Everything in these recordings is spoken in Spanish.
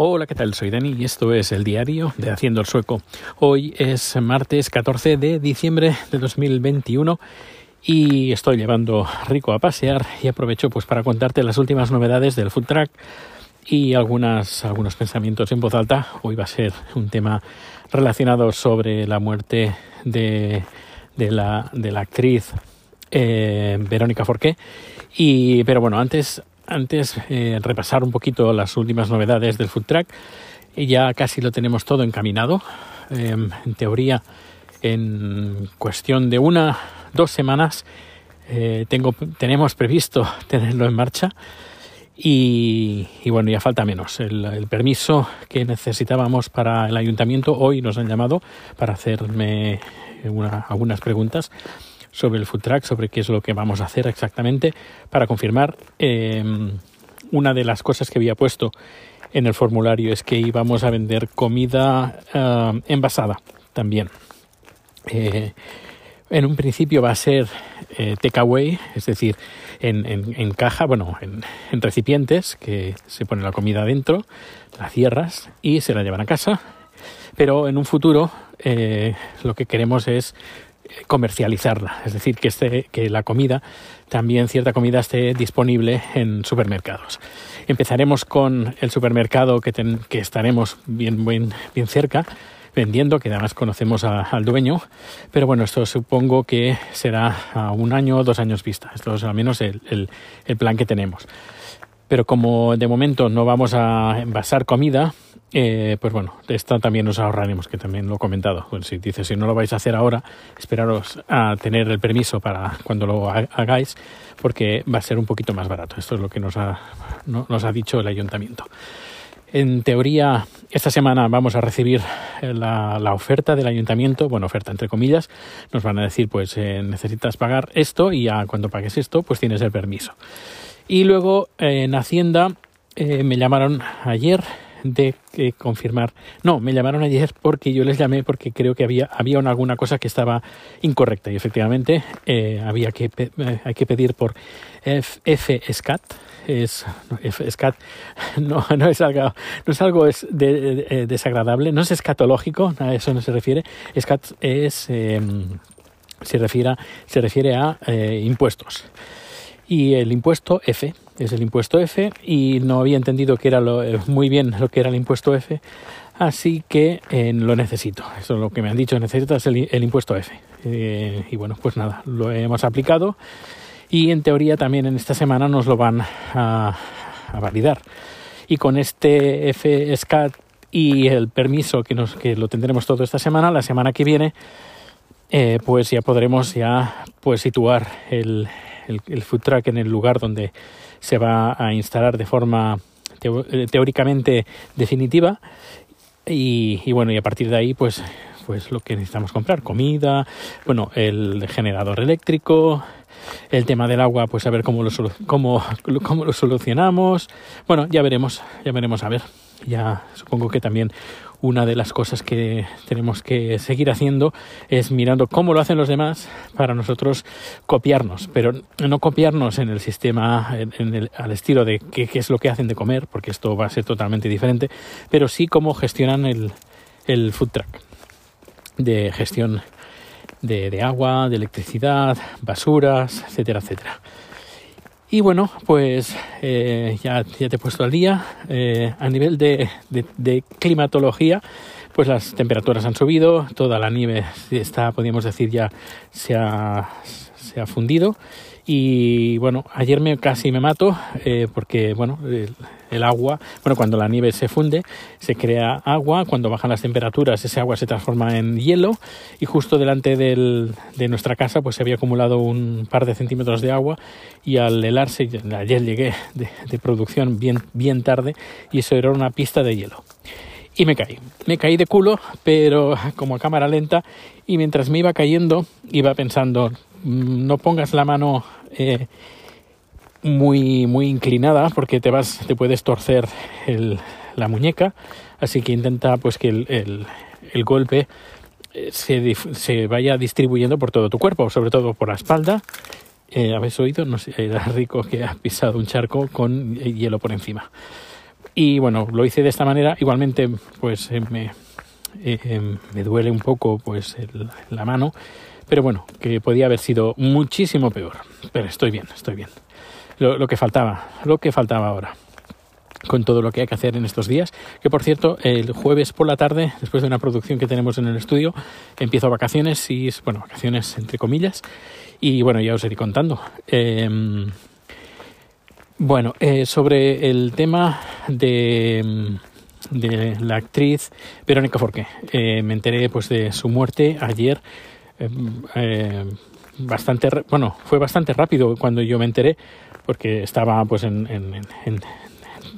Hola, ¿qué tal? Soy Dani y esto es el diario de Haciendo el Sueco. Hoy es martes 14 de diciembre de 2021 y estoy llevando Rico a pasear y aprovecho pues para contarte las últimas novedades del food track y algunas, algunos pensamientos en voz alta. Hoy va a ser un tema relacionado sobre la muerte de, de, la, de la actriz eh, Verónica Forqué. Y, pero bueno, antes, antes eh, repasar un poquito las últimas novedades del food track. Ya casi lo tenemos todo encaminado. Em, en teoría, en cuestión de una, dos semanas, eh, tengo, tenemos previsto tenerlo en marcha. Y, bueno, ya falta menos. El, permiso que necesitábamos para el ayuntamiento, hoy nos han llamado para hacerme algunas preguntas sobre el food track, sobre qué es lo que vamos a hacer exactamente, para confirmar em, una de las cosas que había puesto en el formulario es que íbamos a vender comida eh, envasada también. Eh, en un principio va a ser eh, takeaway, es decir, en, en, caja, bueno, en, en, recipientes que se pone la comida dentro, la cierras y se la llevan a casa. Pero en un futuro lo que queremos es comercializarla, es decir, que, esté, que la comida, también cierta comida esté disponible en supermercados. Empezaremos con el supermercado que, que estaremos bien, bien, bien cerca, vendiendo, que además conocemos al dueño, pero bueno, esto supongo que será a un año o dos años vista, esto es al menos el, el plan que tenemos. Pero como de momento no vamos a envasar comida, eh, pues bueno, esto también nos ahorraremos, que también lo he comentado. Bueno, si dice si no lo vais a hacer ahora, esperaros a tener el permiso para cuando lo hagáis, porque va a ser un poquito más barato. Esto es lo que nos ha, nos ha dicho el ayuntamiento. En teoría, esta semana vamos a recibir la, la, oferta del ayuntamiento, bueno, oferta entre comillas, nos van a decir, pues eh, necesitas pagar esto y ya cuando pagues esto, pues tienes el permiso. Y luego en Hacienda eh, me llamaron ayer de eh, confirmar. No, me llamaron ayer porque yo les llamé porque creo que había, había alguna cosa que estaba incorrecta y efectivamente eh, había que, eh, hay que pedir por F-SCAT. Es, FSCAT no, no, es algo, no es algo es de, desagradable, no es escatológico, a eso no se refiere. SCAT es, em, se, refiere, se refiere a impuestos. Y el impuesto F es el impuesto F y no había entendido que era lo, eh, muy bien lo que era el impuesto F, así que eh, lo necesito. Eso es lo que me han dicho, necesitas el, el impuesto F. Eh, y bueno, pues nada, lo hemos aplicado y en teoría también en esta semana nos lo van a, validar. Y con este F-SCAT y el permiso que, nos, que lo tendremos todo esta semana, la semana que viene, eh, pues ya podremos ya pues situar el, el, food truck en el lugar donde se va a instalar de forma eh, teóricamente definitiva. Y, y, bueno y a partir de ahí pues pues lo que necesitamos comprar comida bueno el generador eléctrico el tema del agua pues a ver cómo lo cómo, cómo lo solucionamos. Bueno ya veremos ya veremos a ver ya supongo que también una de las cosas que tenemos que seguir haciendo es mirando cómo lo hacen los demás para nosotros copiarnos, pero no copiarnos en el sistema, en el, al estilo de qué, qué, es lo que hacen de comer, porque esto va a ser totalmente diferente, pero sí cómo gestionan el, el food truck de gestión de, de agua, de electricidad, basuras, etcétera, etcétera. Y bueno, pues eh, ya, te he puesto al día. Eh, a nivel de, de, de, climatología, pues las temperaturas han subido, toda la nieve está, podríamos decir, ya se ha, se ha fundido y bueno, ayer me casi me mato eh, porque bueno, el, agua, bueno, cuando la nieve se funde, se crea agua, cuando bajan las temperaturas ese agua se transforma en hielo y justo delante del, de nuestra casa pues se había acumulado un par de centímetros de agua y al helarse, ayer llegué de, de producción bien, bien tarde y eso era una pista de hielo y me caí. Me caí de culo, pero como a cámara lenta y mientras me iba cayendo iba pensando, mm, no pongas la mano eh, muy, muy inclinada porque te vas, te puedes torcer el, la muñeca, así que intenta pues que el, el, el golpe eh, se, se, vaya distribuyendo por todo tu cuerpo, sobre todo por la espalda. Eh, ¿Habéis oído? No sé, era rico que ha pisado un charco con hielo por encima. Y bueno, lo hice de esta manera. Igualmente, pues eh, me, eh, me duele un poco pues la mano, pero bueno, que podía haber sido muchísimo peor. Pero estoy bien, estoy bien. Lo, que faltaba, lo que faltaba ahora con todo lo que hay que hacer en estos días. Que por cierto, el jueves por la tarde, después de una producción que tenemos en el estudio, empiezo vacaciones y, bueno, vacaciones entre comillas. Y bueno, ya os iré contando. Eh, bueno, eh, sobre el tema de, de, la actriz Verónica Forqué. Eh, me enteré pues de su muerte ayer. Eh, bastante, bueno, fue bastante rápido cuando yo me enteré porque estaba pues en, en, en,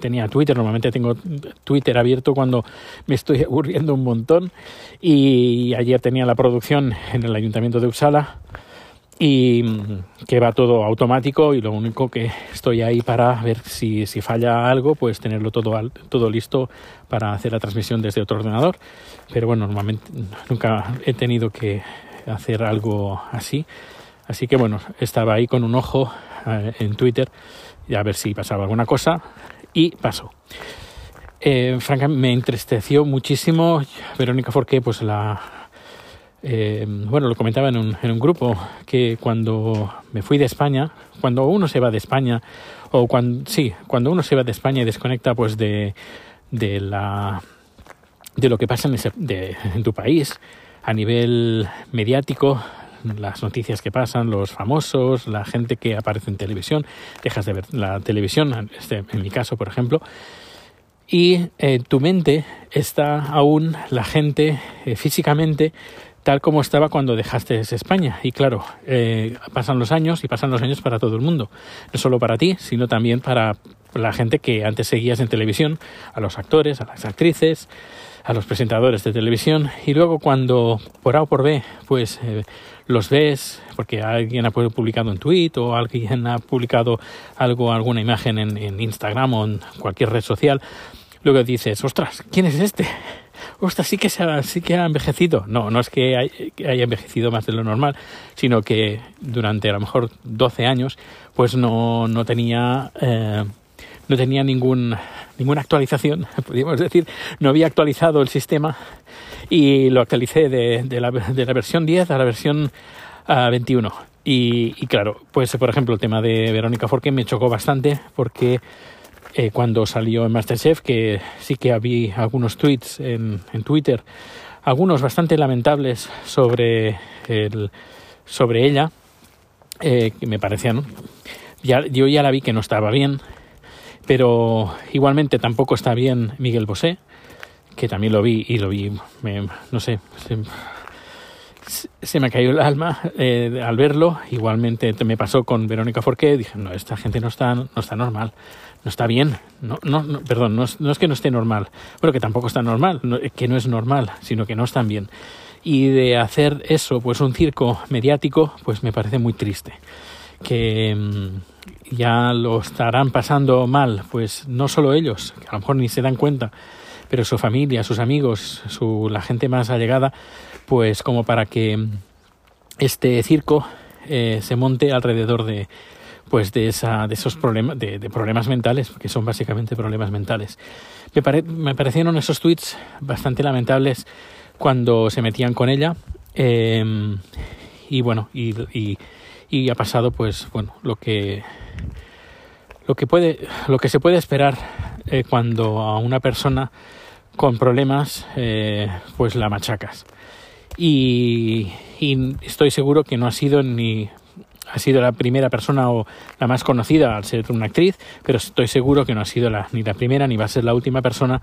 tenía Twitter, normalmente tengo Twitter abierto cuando me estoy aburriendo un montón y ayer tenía la producción en el Ayuntamiento de Uppsala y que va todo automático y lo único que estoy ahí para ver si, si falla algo, pues tenerlo todo, todo listo para hacer la transmisión desde otro ordenador. Pero bueno, normalmente nunca he tenido que hacer algo así. Así que bueno, estaba ahí con un ojo eh, en Twitter y a ver si pasaba alguna cosa y pasó. Eh, francamente me entristeció muchísimo Verónica Forqué, pues la eh, bueno, lo comentaba en un, en un grupo que cuando me fui de España, cuando uno se va de España, o cuando, sí, cuando uno se va de España y desconecta pues de, de la de lo que pasa en, ese, de, en tu país a nivel mediático, las noticias que pasan, los famosos, la gente que aparece en televisión, dejas de ver la televisión, este, en mi caso, por ejemplo, y eh, tu mente está aún la gente eh, físicamente tal como estaba cuando dejaste España. Y claro, eh, pasan los años y pasan los años para todo el mundo. No solo para ti, sino también para la gente que antes seguías en televisión, a los actores, a las actrices, a los presentadores de televisión. Y luego cuando por A o por B, pues eh, los ves, porque alguien ha publicado un tweet o alguien ha publicado algo, alguna imagen en, Instagram o en cualquier red social, luego dices, ostras, ¿quién es este? ostras, sí que, se ha, sí que ha envejecido. No, no es que haya envejecido más de lo normal, sino que durante a lo mejor 12 años, pues no, no tenía, eh, no tenía ningún, ninguna actualización, podríamos decir, no había actualizado el sistema y lo actualicé de, de, la, de la, versión 10 a la versión uh, 21. Y, y, claro, pues por ejemplo el tema de Verónica Forqué me chocó bastante porque eh, cuando salió en Masterchef, que sí que había algunos tweets en, en Twitter, algunos bastante lamentables sobre, el, sobre ella, eh, que me parecían. Ya, yo ya la vi que no estaba bien, pero igualmente tampoco está bien Miguel Bosé, que también lo vi y lo vi, me, no sé, se, se, me cayó el alma eh, al verlo. Igualmente me pasó con Verónica Forqué, dije, no, esta gente no está, no está normal no está bien, no, no, no perdón, no es, no es, que no esté normal, bueno, que tampoco está normal, no, que no es normal, sino que no están bien. Y de hacer eso, pues un circo mediático, pues me parece muy triste. Que mmm, ya lo estarán pasando mal, pues no solo ellos, que a lo mejor ni se dan cuenta, pero su familia, sus amigos, su, la gente más allegada, pues como para que este circo eh, se monte alrededor de, pues de, esa, de esos problemas, de, de, problemas mentales, que son básicamente problemas mentales. Me, pare, me parecieron esos tweets bastante lamentables cuando se metían con ella. Eh, y bueno, y, y, y, ha pasado pues bueno, lo que lo que puede lo que se puede esperar eh, cuando a una persona con problemas eh, pues la machacas. Y, y estoy seguro que no ha sido ni ha sido la primera persona o la más conocida al ser una actriz, pero estoy seguro que no ha sido la, ni la primera ni va a ser la última persona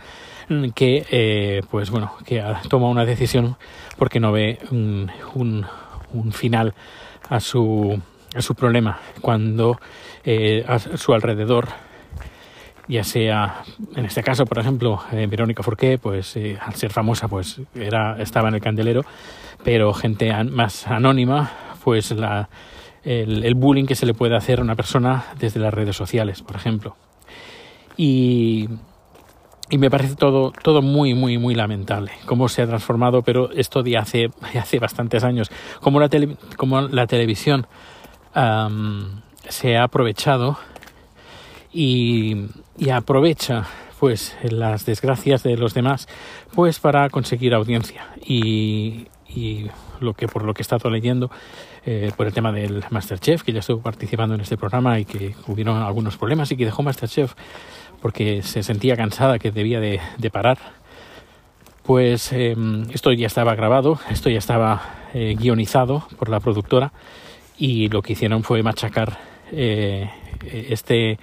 que, eh, pues bueno, que ha tomado una decisión porque no ve un, un final a su, a su problema cuando eh, a su alrededor ya sea en este caso por ejemplo eh, Verónica Forqué pues eh, al ser famosa pues era estaba en el candelero pero gente más anónima pues el, el, bullying que se le puede hacer a una persona desde las redes sociales, por ejemplo. Y, y me parece todo, todo muy, muy, muy lamentable cómo se ha transformado, pero esto de hace, hace bastantes años, como la, tele, como la televisión um, se ha aprovechado y, y, aprovecha pues las desgracias de los demás pues para conseguir audiencia. Y, y lo que por lo que he estado leyendo eh, por el tema del Masterchef que ya estuvo participando en este programa y que hubieron algunos problemas y que dejó Masterchef porque se sentía cansada que debía de, de parar pues eh, esto ya estaba grabado esto ya estaba eh, guionizado por la productora y lo que hicieron fue machacar eh, este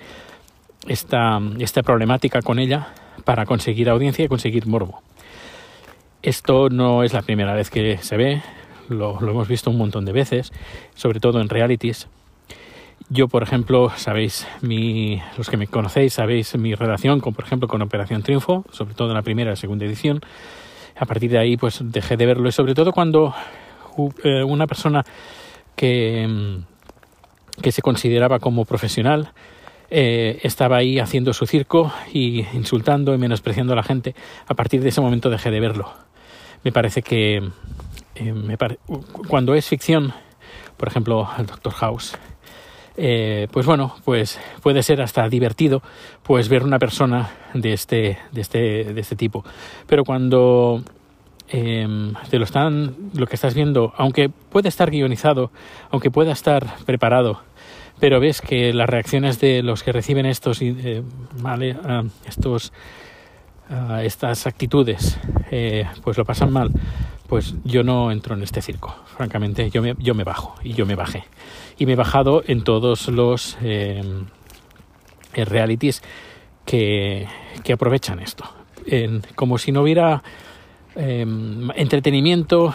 esta, esta problemática con ella para conseguir audiencia y conseguir morbo. Esto no es la primera vez que se ve, lo, lo, hemos visto un montón de veces, sobre todo en realities. Yo, por ejemplo, sabéis, mi, los que me conocéis, sabéis mi relación con, por ejemplo, con Operación Triunfo, sobre todo en la primera y segunda edición. A partir de ahí, pues dejé de verlo, y sobre todo cuando uh, una persona que, que se consideraba como profesional eh, estaba ahí haciendo su circo y insultando y menospreciando a la gente. A partir de ese momento dejé de verlo. Me parece que eh, me pare... cuando es ficción, por ejemplo, el Doctor House, eh, pues bueno, pues puede ser hasta divertido pues ver una persona de este, de este, de este tipo. Pero cuando eh, te lo están, lo que estás viendo, aunque puede estar guionizado, aunque pueda estar preparado, pero ves que las reacciones de los que reciben estos, eh, uh, estos uh, estas actitudes, eh, pues lo pasan mal, pues yo no entro en este circo. Francamente, yo me, yo me bajo y yo me bajé. Y me he bajado en todos los eh, realities que, que aprovechan esto. Como si no hubiera eh, entretenimiento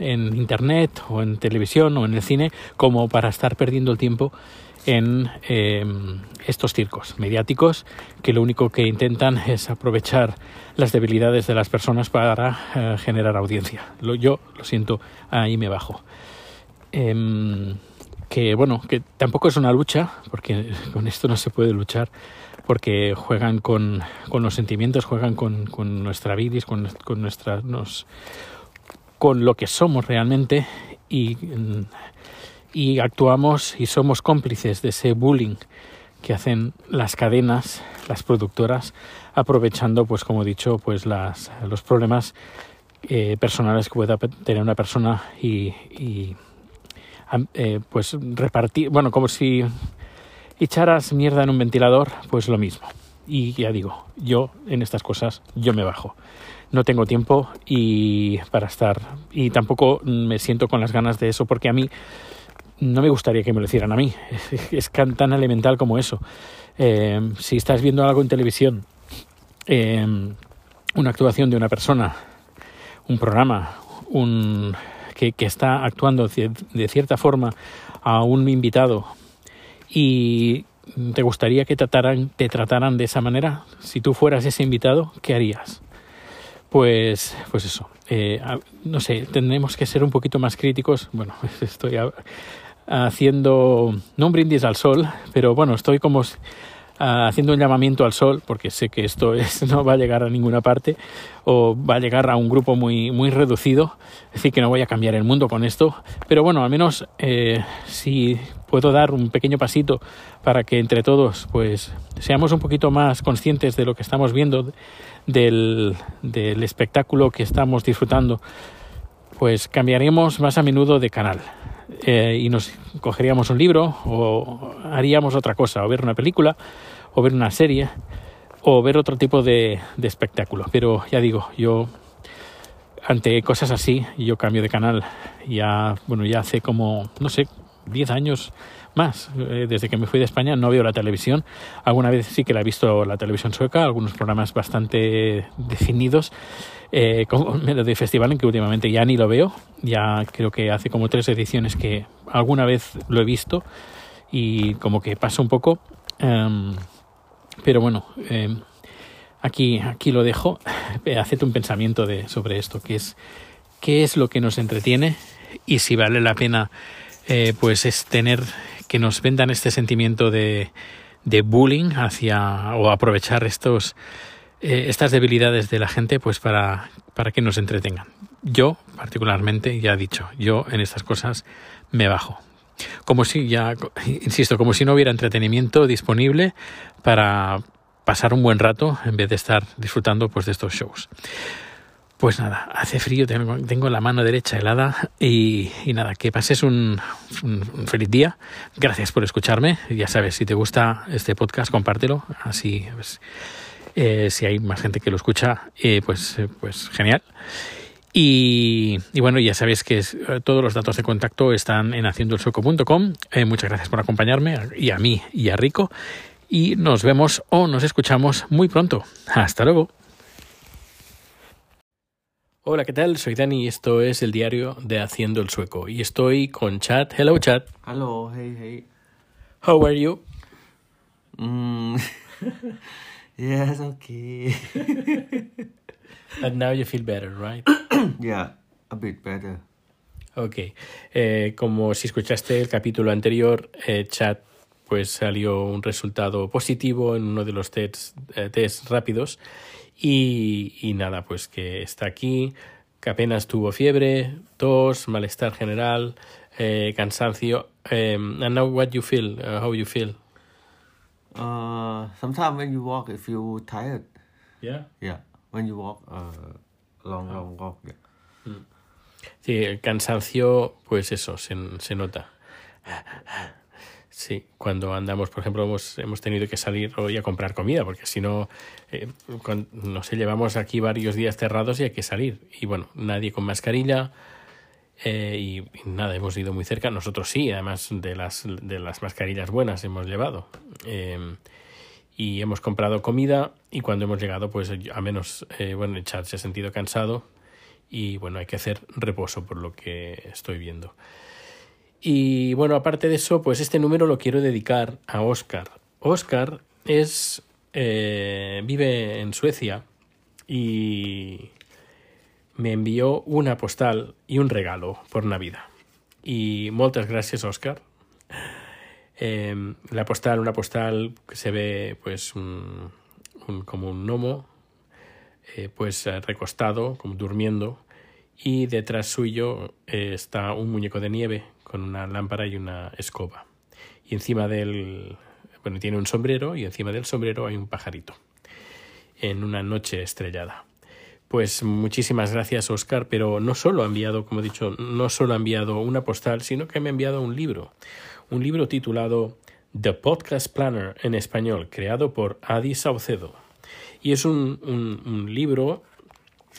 en internet o en televisión o en el cine como para estar perdiendo el tiempo en eh, estos circos mediáticos que lo único que intentan es aprovechar las debilidades de las personas para eh, generar audiencia. Yo lo siento, ahí me bajo. Que bueno, que tampoco es una lucha, porque con esto no se puede luchar, porque juegan con, con los sentimientos, juegan con, con nuestra vida, con, con nuestra, nos, con lo que somos realmente y, y actuamos y somos cómplices de ese bullying que hacen las cadenas, las productoras, aprovechando, pues como he dicho, pues las, los problemas eh, personales que pueda tener una persona y, y eh, pues repartir, bueno, como si echaras mierda en un ventilador, pues lo mismo. Y ya digo, yo en estas cosas yo me bajo. No tengo tiempo y para estar y tampoco me siento con las ganas de eso porque a mí no me gustaría que me lo hicieran a mí. Es tan elemental como eso. Eh, si estás viendo algo en televisión, eh, una actuación de una persona, un programa, un, que, está actuando de cierta forma a un invitado y te gustaría que trataran, te trataran de esa manera, si tú fueras ese invitado, ¿qué harías? Pues, pues eso. Eh, no sé, tendremos que ser un poquito más críticos. Bueno, estoy haciendo, no un brindis al sol, pero bueno, estoy como haciendo un llamamiento al sol, porque sé que esto es, no va a llegar a ninguna parte, o va a llegar a un grupo muy, muy reducido, es decir, que no voy a cambiar el mundo con esto, pero bueno, al menos eh, si puedo dar un pequeño pasito para que entre todos pues seamos un poquito más conscientes de lo que estamos viendo, del, del espectáculo que estamos disfrutando, pues cambiaremos más a menudo de canal. Eh, y nos cogeríamos un libro o haríamos otra cosa, o ver una película, o ver una serie, o ver otro tipo de, de espectáculo. Pero ya digo, yo ante cosas así, yo cambio de canal ya, bueno, ya hace como, no sé, 10 años más. Eh, desde que me fui de España no veo la televisión. Alguna vez sí que la he visto la televisión sueca, algunos programas bastante definidos, eh, como de festival, en que últimamente ya ni lo veo. Ya creo que hace como tres ediciones que alguna vez lo he visto y como que pasa un poco. Um, pero bueno, eh, aquí, aquí lo dejo. Hacete un pensamiento de, sobre esto, que es qué es lo que nos entretiene y si vale la pena eh, pues es tener que nos vendan este sentimiento de, de bullying hacia o aprovechar estos eh, estas debilidades de la gente pues para, para que nos entretengan. Yo, particularmente, ya he dicho, yo en estas cosas me bajo. Como si ya, insisto, como si no hubiera entretenimiento disponible para, pasar un buen rato en vez de estar disfrutando pues de estos shows. Pues nada, hace frío, tengo, tengo la mano derecha helada y, nada, que pases un, feliz día. Gracias por escucharme. Ya sabes, si te gusta este podcast, compártelo. Así, pues, eh, si hay más gente que lo escucha, eh, pues, pues genial. Y, y, bueno, ya sabéis que es, todos los datos de contacto están en haciendoelsueco.com. Eh, muchas gracias por acompañarme y a mí y a Rico. Y nos vemos o nos escuchamos muy pronto. Hasta luego. Hola, ¿qué tal? Soy Dani y esto es el diario de Haciendo el Sueco. Y estoy con Chat. Hello, Chat. Hello, hey, hey. How are you? Mm. yes, okay. And now you feel better, right? yeah, a bit better. Ok. Eh, como si escuchaste el capítulo anterior, eh, Chat pues salió un resultado positivo en uno de los tests, eh, test rápidos y, y, nada, pues que está aquí, que apenas tuvo fiebre, tos, malestar general, eh, cansancio. Um, and now what you feel? Uh, how you feel? Uh, sometimes when you walk, you feel tired. Yeah. Yeah, when you walk uh, long, long walk. Yeah. Mm. Sí, el cansancio, pues eso, se, se nota. Sí, cuando andamos, por ejemplo, hemos, hemos tenido que salir hoy a comprar comida, porque si no, eh, con, no sé, llevamos aquí varios días cerrados y hay que salir. Y bueno, nadie con mascarilla eh, y, y, nada, hemos ido muy cerca. Nosotros sí, además de las, de las mascarillas buenas hemos llevado. Eh, y hemos comprado comida y cuando hemos llegado, pues a menos, eh, bueno, el chat se ha sentido cansado y bueno, hay que hacer reposo por lo que estoy viendo. Y bueno, aparte de eso, pues este número lo quiero dedicar a Oscar. Oscar es eh, vive en Suecia y me envió una postal y un regalo por Navidad. Y muchas gracias, Oscar. Eh, la postal, una postal que se ve pues un, como un gnomo, eh, pues recostado, como durmiendo, y detrás suyo eh, está un muñeco de nieve con una lámpara y una escoba. Y encima del... Bueno, tiene un sombrero y encima del sombrero hay un pajarito. En una noche estrellada. Pues muchísimas gracias, Oscar, pero no solo ha enviado, como he dicho, no solo ha enviado una postal, sino que me ha enviado un libro. Un libro titulado The Podcast Planner en español, creado por Adi Saucedo. Y es un, un, un libro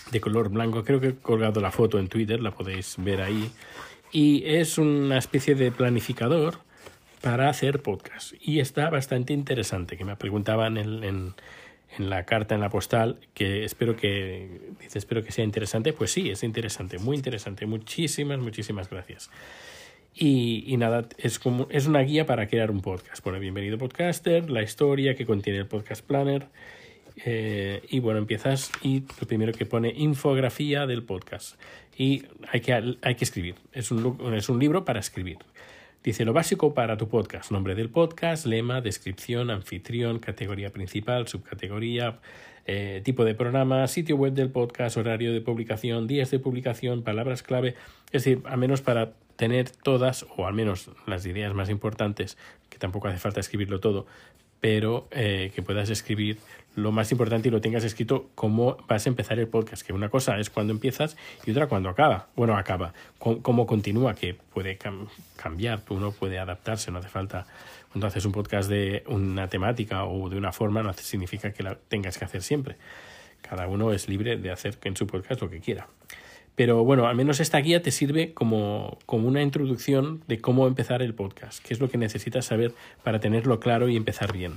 de color blanco, creo que he colgado la foto en Twitter, la podéis ver ahí y es una especie de planificador para hacer podcast. Y está bastante interesante, que me preguntaban en, en, en, la carta, en la postal, que espero que, dice, espero que sea interesante. Pues sí, es interesante, muy interesante. Muchísimas, muchísimas gracias. Y, nada, es, como, es una guía para crear un podcast. Pone bienvenido podcaster, la historia que contiene el podcast planner. Eh, y bueno, empiezas y lo primero que pone infografía del podcast. Y hay que, hay que escribir. Es un, es un libro para escribir. Dice lo básico para tu podcast. Nombre del podcast, lema, descripción, anfitrión, categoría principal, subcategoría, eh, tipo de programa, sitio web del podcast, horario de publicación, días de publicación, palabras clave. Es decir, al menos para tener todas, o al menos las ideas más importantes, que tampoco hace falta escribirlo todo, pero eh, que puedas escribir lo más importante y lo tengas escrito cómo vas a empezar el podcast, que una cosa es cuando empiezas y otra cuando acaba. Bueno, acaba, cómo continúa, que puede cam cambiar, uno puede adaptarse, no hace falta. Cuando haces un podcast de una temática o de una forma, no significa que la tengas que hacer siempre. Cada uno es libre de hacer en su podcast lo que quiera. Pero bueno, al menos esta guía te sirve como, como una introducción de cómo empezar el podcast, qué es lo que necesitas saber para tenerlo claro y empezar bien.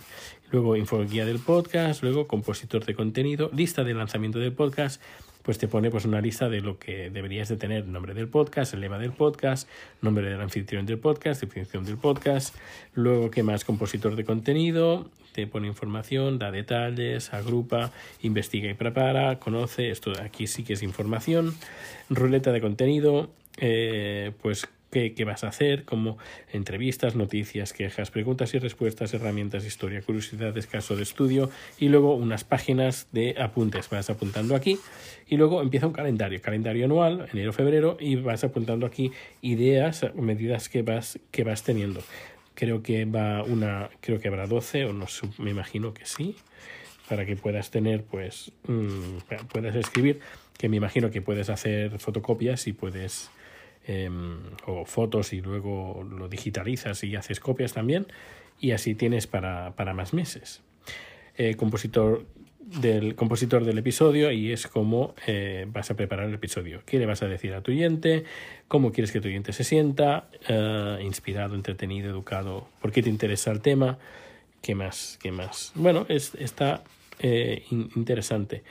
Luego, infoguía del podcast, luego compositor de contenido, lista de lanzamiento del podcast, pues te pone pues una lista de lo que deberías de tener, nombre del podcast, el lema del podcast, nombre del anfitrión del podcast, definición del podcast, luego qué más, compositor de contenido, te pone información, da detalles, agrupa, investiga y prepara, conoce, esto aquí sí que es información, ruleta de contenido, eh, pues qué, vas a hacer, como entrevistas, noticias, quejas, preguntas y respuestas, herramientas, historia, curiosidades, caso de estudio y luego unas páginas de apuntes. Vas apuntando aquí y luego empieza un calendario, calendario anual, enero, febrero y vas apuntando aquí ideas, medidas que vas, que vas teniendo. Creo que va una, creo que habrá 12 o no me imagino que sí. para que puedas tener, pues, mm, puedas escribir, que me imagino que puedes hacer fotocopias y puedes, em, o fotos y luego lo digitalizas y haces copias también, y así tienes para, para más meses. Eh, compositor del compositor del episodio y es cómo eh, vas a preparar el episodio. ¿Qué le vas a decir a tu oyente? ¿Cómo quieres que tu oyente se sienta? Eh, inspirado, entretenido, educado. ¿Por qué te interesa el tema? ¿Qué más? ¿Qué más? Bueno, es, está eh, interesante.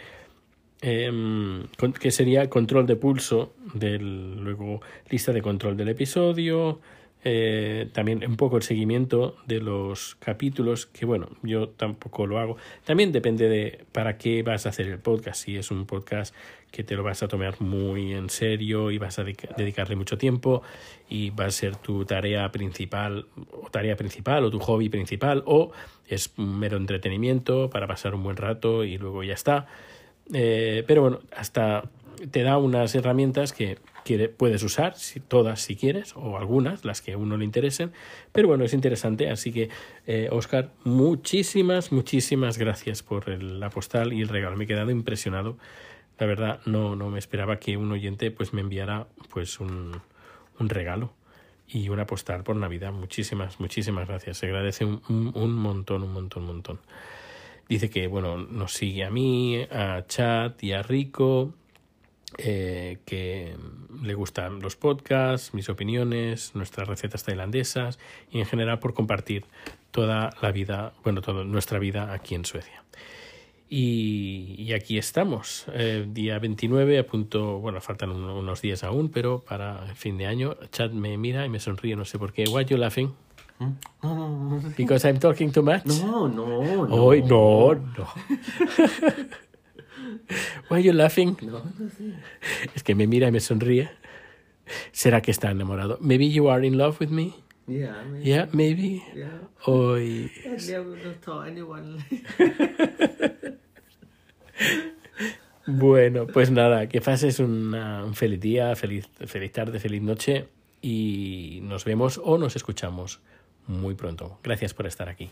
Em, que sería control de pulso del luego lista de control del episodio eh, también un poco el seguimiento de los capítulos, que bueno, yo tampoco lo hago. También depende de para qué vas a hacer el podcast. Si es un podcast que te lo vas a tomar muy en serio y vas a dedicarle mucho tiempo y va a ser tu tarea principal o tarea principal o tu hobby principal o es un mero entretenimiento para pasar un buen rato y luego ya está. Eh, pero bueno, hasta te da unas herramientas que puedes usar, si, todas si quieres, o algunas, las que a uno le interesen. Pero bueno, es interesante, así que eh, Oscar, muchísimas, muchísimas gracias por la postal y el regalo. Me he quedado impresionado. La verdad, no, no me esperaba que un oyente pues me enviara pues un, un regalo y una postal por Navidad. Muchísimas, muchísimas gracias. Se agradece un, un, montón, un montón, un montón. Dice que, bueno, nos sigue a mí, a Chat y a Rico, eh, que le gustan los podcasts, mis opiniones, nuestras recetas tailandesas y en general por compartir toda la vida, bueno, toda nuestra vida aquí en Suecia. Y, aquí estamos, eh, día 29, a punto, bueno, faltan unos días aún, pero para fin de año, Chad me mira y me sonríe, no sé por qué. Why you laughing? ¿Mm? Because I'm talking too much? No, no, no. Hoy, no, no. Why are you laughing? No, no sé. Es que me mira y me sonríe. ¿Será que está enamorado? Maybe you are in love with me? Yeah, maybe. Yeah, maybe. Yeah. Hoy. I never told anyone. Bueno, pues nada, que pases una, un feliz día, feliz, feliz tarde, feliz noche y nos vemos o nos escuchamos muy pronto. Gracias por estar aquí.